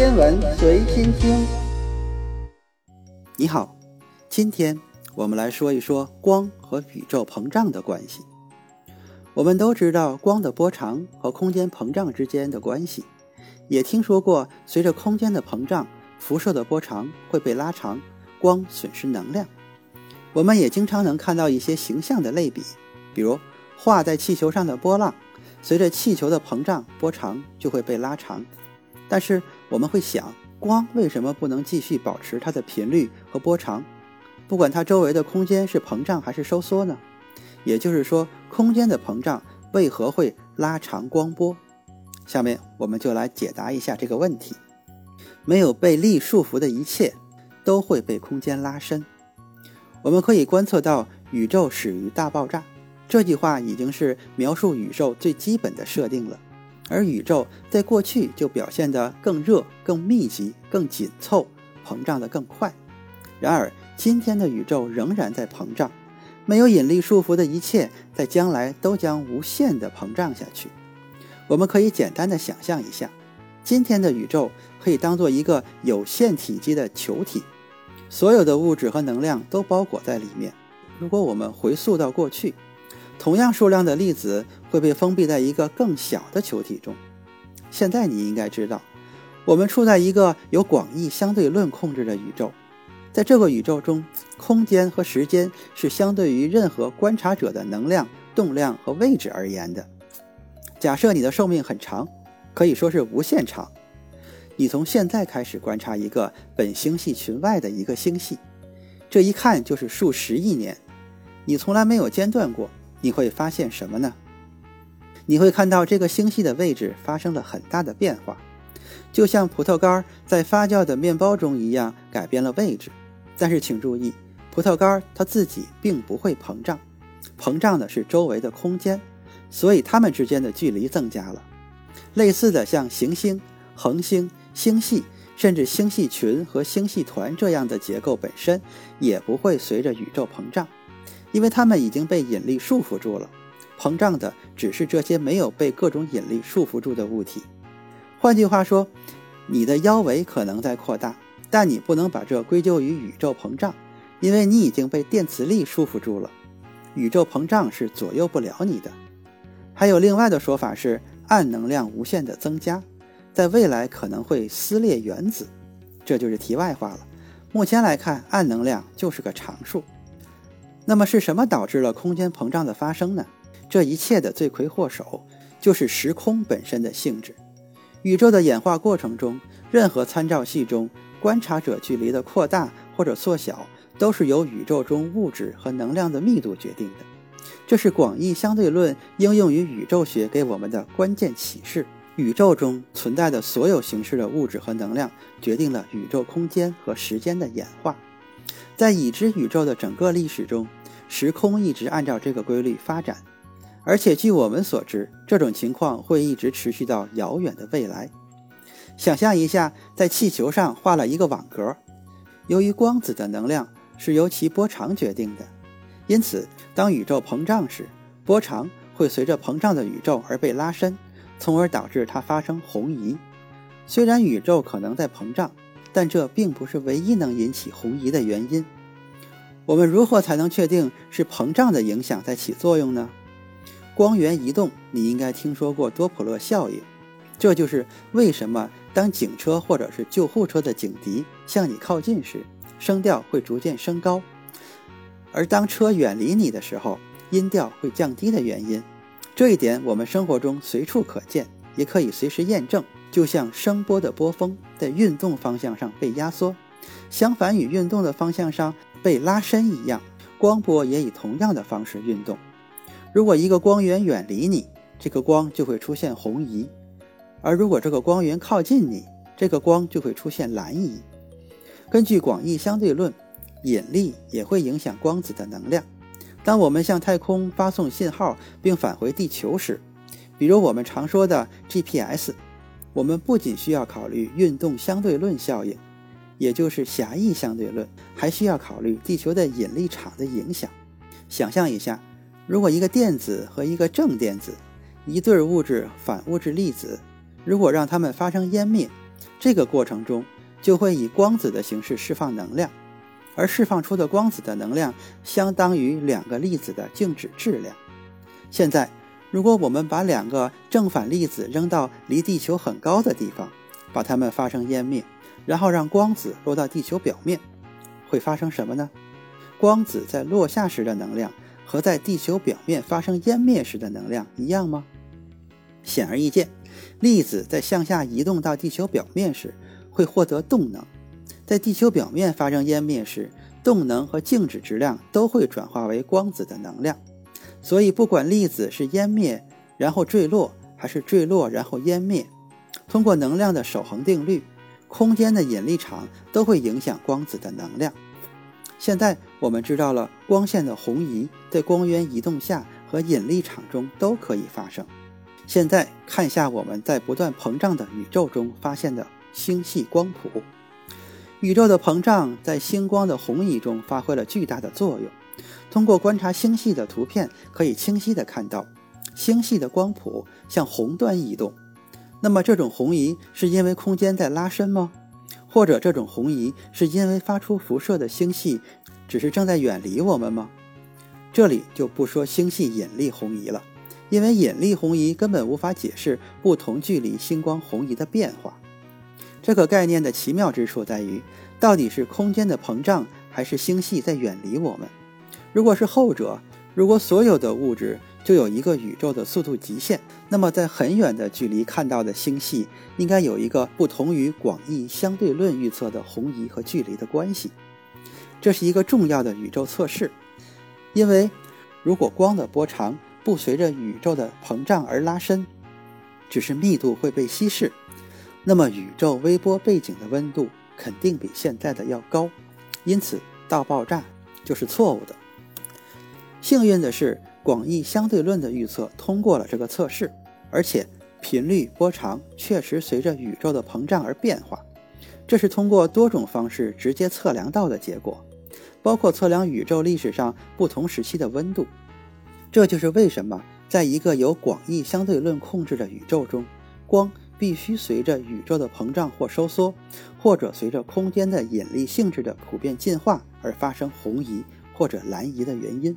天文随心听。你好，今天我们来说一说光和宇宙膨胀的关系。我们都知道光的波长和空间膨胀之间的关系，也听说过随着空间的膨胀，辐射的波长会被拉长，光损失能量。我们也经常能看到一些形象的类比，比如画在气球上的波浪，随着气球的膨胀，波长就会被拉长。但是我们会想。光为什么不能继续保持它的频率和波长？不管它周围的空间是膨胀还是收缩呢？也就是说，空间的膨胀为何会拉长光波？下面我们就来解答一下这个问题。没有被力束缚的一切都会被空间拉伸。我们可以观测到宇宙始于大爆炸，这句话已经是描述宇宙最基本的设定了。而宇宙在过去就表现得更热、更密集、更紧凑，膨胀得更快。然而，今天的宇宙仍然在膨胀，没有引力束缚的一切，在将来都将无限地膨胀下去。我们可以简单的想象一下，今天的宇宙可以当做一个有限体积的球体，所有的物质和能量都包裹在里面。如果我们回溯到过去，同样数量的粒子会被封闭在一个更小的球体中。现在你应该知道，我们处在一个由广义相对论控制的宇宙。在这个宇宙中，空间和时间是相对于任何观察者的能量、动量和位置而言的。假设你的寿命很长，可以说是无限长。你从现在开始观察一个本星系群外的一个星系，这一看就是数十亿年，你从来没有间断过。你会发现什么呢？你会看到这个星系的位置发生了很大的变化，就像葡萄干在发酵的面包中一样改变了位置。但是请注意，葡萄干它自己并不会膨胀，膨胀的是周围的空间，所以它们之间的距离增加了。类似的，像行星、恒星、星系，甚至星系群和星系团这样的结构本身，也不会随着宇宙膨胀。因为它们已经被引力束缚住了，膨胀的只是这些没有被各种引力束缚住的物体。换句话说，你的腰围可能在扩大，但你不能把这归咎于宇宙膨胀，因为你已经被电磁力束缚住了。宇宙膨胀是左右不了你的。还有另外的说法是，暗能量无限的增加，在未来可能会撕裂原子。这就是题外话了。目前来看，暗能量就是个常数。那么是什么导致了空间膨胀的发生呢？这一切的罪魁祸首就是时空本身的性质。宇宙的演化过程中，任何参照系中观察者距离的扩大或者缩小，都是由宇宙中物质和能量的密度决定的。这是广义相对论应用于宇宙学给我们的关键启示。宇宙中存在的所有形式的物质和能量，决定了宇宙空间和时间的演化。在已知宇宙的整个历史中，时空一直按照这个规律发展，而且据我们所知，这种情况会一直持续到遥远的未来。想象一下，在气球上画了一个网格，由于光子的能量是由其波长决定的，因此当宇宙膨胀时，波长会随着膨胀的宇宙而被拉伸，从而导致它发生红移。虽然宇宙可能在膨胀，但这并不是唯一能引起红移的原因。我们如何才能确定是膨胀的影响在起作用呢？光源移动，你应该听说过多普勒效应。这就是为什么当警车或者是救护车的警笛向你靠近时，声调会逐渐升高；而当车远离你的时候，音调会降低的原因。这一点我们生活中随处可见，也可以随时验证。就像声波的波峰在运动方向上被压缩，相反与运动的方向上。被拉伸一样，光波也以同样的方式运动。如果一个光源远离你，这个光就会出现红移；而如果这个光源靠近你，这个光就会出现蓝移。根据广义相对论，引力也会影响光子的能量。当我们向太空发送信号并返回地球时，比如我们常说的 GPS，我们不仅需要考虑运动相对论效应。也就是狭义相对论，还需要考虑地球的引力场的影响。想象一下，如果一个电子和一个正电子，一对物质反物质粒子，如果让它们发生湮灭，这个过程中就会以光子的形式释放能量，而释放出的光子的能量相当于两个粒子的静止质量。现在，如果我们把两个正反粒子扔到离地球很高的地方，把它们发生湮灭，然后让光子落到地球表面，会发生什么呢？光子在落下时的能量和在地球表面发生湮灭时的能量一样吗？显而易见，粒子在向下移动到地球表面时会获得动能，在地球表面发生湮灭时，动能和静止质量都会转化为光子的能量。所以，不管粒子是湮灭然后坠落，还是坠落然后湮灭，通过能量的守恒定律，空间的引力场都会影响光子的能量。现在我们知道了光线的红移在光源移动下和引力场中都可以发生。现在看一下我们在不断膨胀的宇宙中发现的星系光谱。宇宙的膨胀在星光的红移中发挥了巨大的作用。通过观察星系的图片，可以清晰地看到星系的光谱向红端移动。那么这种红移是因为空间在拉伸吗？或者这种红移是因为发出辐射的星系只是正在远离我们吗？这里就不说星系引力红移了，因为引力红移根本无法解释不同距离星光红移的变化。这个概念的奇妙之处在于，到底是空间的膨胀，还是星系在远离我们？如果是后者，如果所有的物质就有一个宇宙的速度极限，那么在很远的距离看到的星系应该有一个不同于广义相对论预测的红移和距离的关系。这是一个重要的宇宙测试，因为如果光的波长不随着宇宙的膨胀而拉伸，只是密度会被稀释，那么宇宙微波背景的温度肯定比现在的要高，因此到爆炸就是错误的。幸运的是，广义相对论的预测通过了这个测试，而且频率波长确实随着宇宙的膨胀而变化。这是通过多种方式直接测量到的结果，包括测量宇宙历史上不同时期的温度。这就是为什么在一个由广义相对论控制的宇宙中，光必须随着宇宙的膨胀或收缩，或者随着空间的引力性质的普遍进化而发生红移或者蓝移的原因。